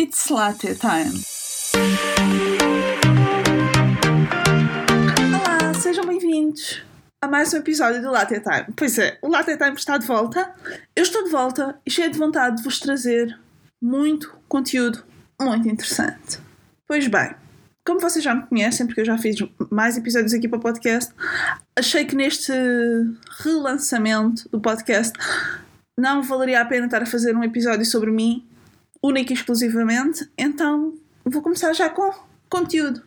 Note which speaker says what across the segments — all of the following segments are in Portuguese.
Speaker 1: It's latte time. Olá, sejam bem-vindos a mais um episódio do Latte Time. Pois é, o Latte Time está de volta. Eu estou de volta e cheia de vontade de vos trazer muito conteúdo muito interessante. Pois bem, como vocês já me conhecem, porque eu já fiz mais episódios aqui para o podcast, achei que neste relançamento do podcast não valeria a pena estar a fazer um episódio sobre mim única e exclusivamente, então vou começar já com conteúdo.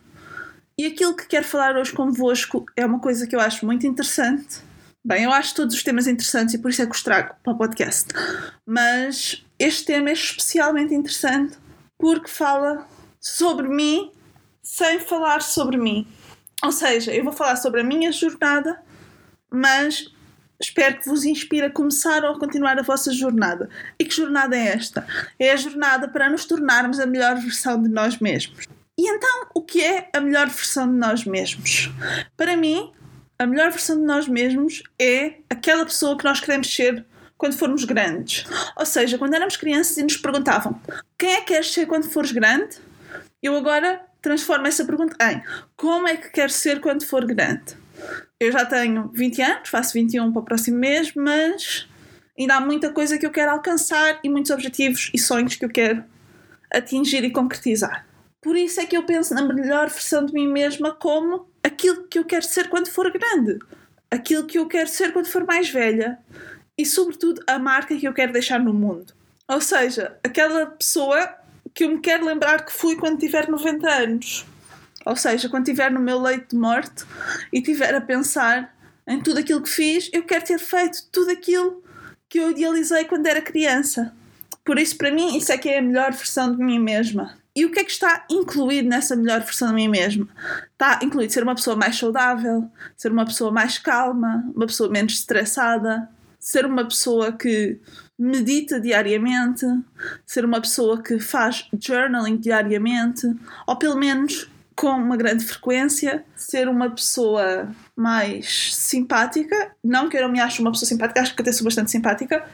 Speaker 1: E aquilo que quero falar hoje convosco é uma coisa que eu acho muito interessante. Bem, eu acho todos os temas interessantes e por isso é que os trago para o podcast. Mas este tema é especialmente interessante porque fala sobre mim sem falar sobre mim. Ou seja, eu vou falar sobre a minha jornada, mas Espero que vos inspire a começar ou a continuar a vossa jornada. E que jornada é esta? É a jornada para nos tornarmos a melhor versão de nós mesmos. E então, o que é a melhor versão de nós mesmos? Para mim, a melhor versão de nós mesmos é aquela pessoa que nós queremos ser quando formos grandes. Ou seja, quando éramos crianças e nos perguntavam quem é que queres ser quando fores grande? Eu agora transformo essa pergunta em como é que queres ser quando for grande? Eu já tenho 20 anos, faço 21 para o próximo mês, mas ainda há muita coisa que eu quero alcançar e muitos objetivos e sonhos que eu quero atingir e concretizar. Por isso é que eu penso na melhor versão de mim mesma como aquilo que eu quero ser quando for grande, aquilo que eu quero ser quando for mais velha e, sobretudo, a marca que eu quero deixar no mundo. Ou seja, aquela pessoa que eu me quero lembrar que fui quando tiver 90 anos. Ou seja, quando estiver no meu leito de morte e estiver a pensar em tudo aquilo que fiz, eu quero ter feito tudo aquilo que eu idealizei quando era criança. Por isso, para mim, isso é que é a melhor versão de mim mesma. E o que é que está incluído nessa melhor versão de mim mesma? Está incluído ser uma pessoa mais saudável, ser uma pessoa mais calma, uma pessoa menos estressada, ser uma pessoa que medita diariamente, ser uma pessoa que faz journaling diariamente, ou pelo menos com uma grande frequência, ser uma pessoa mais simpática. Não que eu não me ache uma pessoa simpática, acho que até sou bastante simpática,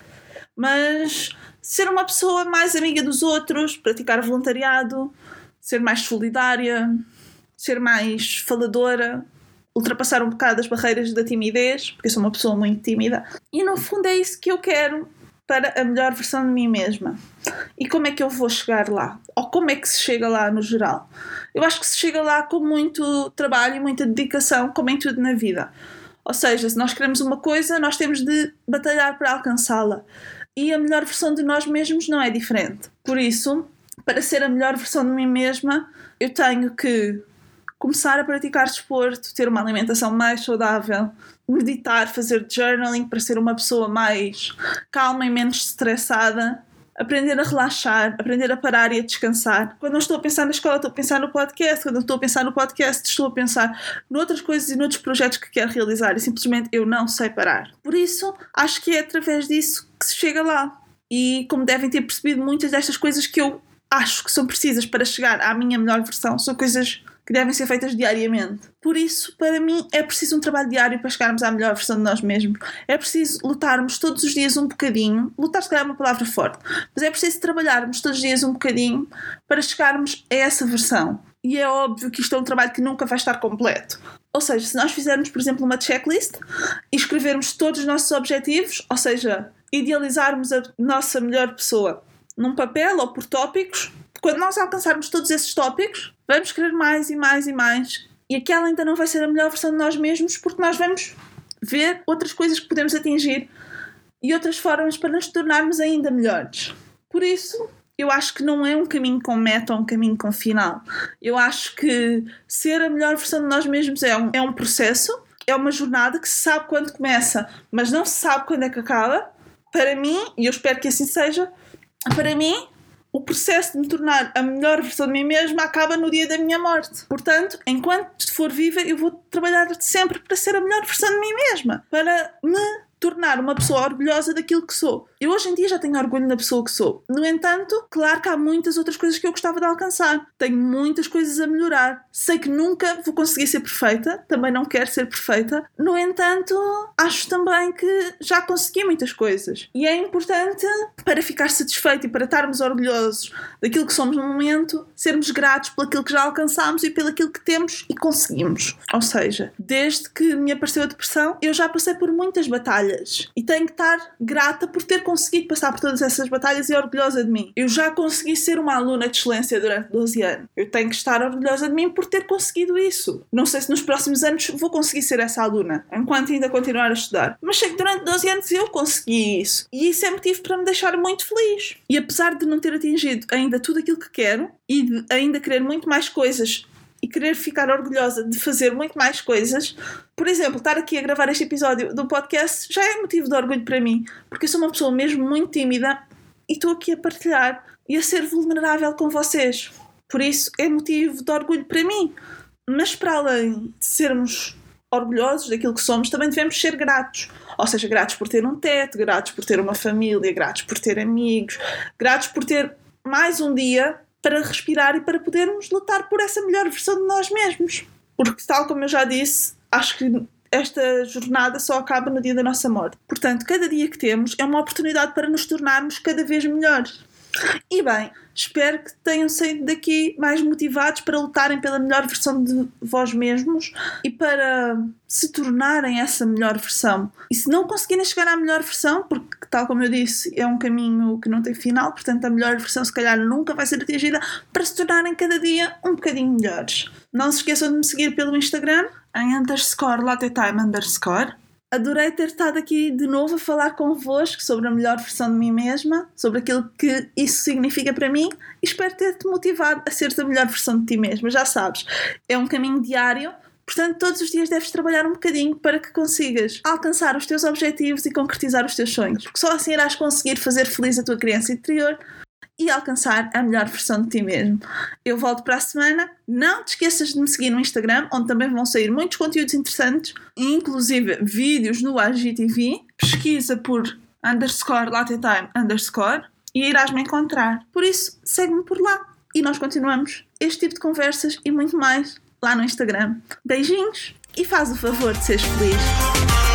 Speaker 1: mas ser uma pessoa mais amiga dos outros, praticar voluntariado, ser mais solidária, ser mais faladora, ultrapassar um bocado as barreiras da timidez, porque eu sou uma pessoa muito tímida. E no fundo é isso que eu quero para a melhor versão de mim mesma. E como é que eu vou chegar lá? Ou como é que se chega lá no geral? Eu acho que se chega lá com muito trabalho e muita dedicação, como em tudo na vida. Ou seja, se nós queremos uma coisa, nós temos de batalhar para alcançá-la. E a melhor versão de nós mesmos não é diferente. Por isso, para ser a melhor versão de mim mesma, eu tenho que começar a praticar desporto, ter uma alimentação mais saudável, meditar, fazer journaling para ser uma pessoa mais calma e menos estressada, aprender a relaxar, aprender a parar e a descansar. Quando não estou a pensar na escola, estou a pensar no podcast. Quando não estou a pensar no podcast, estou a pensar noutras coisas e noutros projetos que quero realizar e simplesmente eu não sei parar. Por isso, acho que é através disso que se chega lá. E como devem ter percebido, muitas destas coisas que eu acho que são precisas para chegar à minha melhor versão são coisas que devem ser feitas diariamente. Por isso, para mim, é preciso um trabalho diário para chegarmos à melhor versão de nós mesmos. É preciso lutarmos todos os dias um bocadinho. Lutar, se calhar, é uma palavra forte, mas é preciso trabalharmos todos os dias um bocadinho para chegarmos a essa versão. E é óbvio que isto é um trabalho que nunca vai estar completo. Ou seja, se nós fizermos, por exemplo, uma checklist e escrevermos todos os nossos objetivos, ou seja, idealizarmos a nossa melhor pessoa num papel ou por tópicos, quando nós alcançarmos todos esses tópicos, vamos querer mais e mais e mais. E aquela ainda não vai ser a melhor versão de nós mesmos porque nós vamos ver outras coisas que podemos atingir e outras formas para nos tornarmos ainda melhores. Por isso, eu acho que não é um caminho com meta ou um caminho com final. Eu acho que ser a melhor versão de nós mesmos é um, é um processo, é uma jornada que se sabe quando começa, mas não se sabe quando é que acaba. Para mim, e eu espero que assim seja, para mim, o processo de me tornar a melhor versão de mim mesma acaba no dia da minha morte. Portanto, enquanto for viva, eu vou trabalhar sempre para ser a melhor versão de mim mesma, para me tornar uma pessoa orgulhosa daquilo que sou. Eu hoje em dia já tenho orgulho na pessoa que sou. No entanto, claro que há muitas outras coisas que eu gostava de alcançar. Tenho muitas coisas a melhorar. Sei que nunca vou conseguir ser perfeita, também não quero ser perfeita. No entanto, acho também que já consegui muitas coisas. E é importante, para ficar satisfeito e para estarmos orgulhosos daquilo que somos no momento, sermos gratos pelo aquilo que já alcançámos e pelo aquilo que temos e conseguimos. Ou seja, desde que me apareceu a depressão, eu já passei por muitas batalhas e tenho que estar grata por ter conseguido passar por todas essas batalhas e orgulhosa de mim. Eu já consegui ser uma aluna de excelência durante 12 anos. Eu tenho que estar orgulhosa de mim por ter conseguido isso. Não sei se nos próximos anos vou conseguir ser essa aluna, enquanto ainda continuar a estudar. Mas sei que durante 12 anos eu consegui isso. E isso é motivo para me deixar muito feliz. E apesar de não ter atingido ainda tudo aquilo que quero e de ainda querer muito mais coisas e querer ficar orgulhosa de fazer muito mais coisas. Por exemplo, estar aqui a gravar este episódio do podcast já é motivo de orgulho para mim, porque eu sou uma pessoa mesmo muito tímida e estou aqui a partilhar e a ser vulnerável com vocês. Por isso é motivo de orgulho para mim. Mas para além de sermos orgulhosos daquilo que somos, também devemos ser gratos. Ou seja, gratos por ter um teto, gratos por ter uma família, gratos por ter amigos, gratos por ter mais um dia para respirar e para podermos lutar por essa melhor versão de nós mesmos. Porque, tal como eu já disse, acho que esta jornada só acaba no dia da nossa morte. Portanto, cada dia que temos é uma oportunidade para nos tornarmos cada vez melhores. E bem, espero que tenham saído daqui mais motivados para lutarem pela melhor versão de vós mesmos e para se tornarem essa melhor versão. E se não conseguirem chegar à melhor versão, porque, tal como eu disse, é um caminho que não tem final, portanto, a melhor versão se calhar nunca vai ser atingida, para se tornarem cada dia um bocadinho melhores. Não se esqueçam de me seguir pelo Instagram em underscore latetime underscore Adorei ter estado aqui de novo a falar convosco sobre a melhor versão de mim mesma, sobre aquilo que isso significa para mim e espero ter-te motivado a ser a melhor versão de ti mesma. Já sabes, é um caminho diário, portanto, todos os dias deves trabalhar um bocadinho para que consigas alcançar os teus objetivos e concretizar os teus sonhos, porque só assim irás conseguir fazer feliz a tua criança interior e alcançar a melhor versão de ti mesmo. Eu volto para a semana. Não te esqueças de me seguir no Instagram, onde também vão sair muitos conteúdos interessantes, inclusive vídeos no AGTV. Pesquisa por underscore latetime underscore e irás me encontrar. Por isso, segue-me por lá e nós continuamos este tipo de conversas e muito mais lá no Instagram. Beijinhos e faz o favor de seres feliz.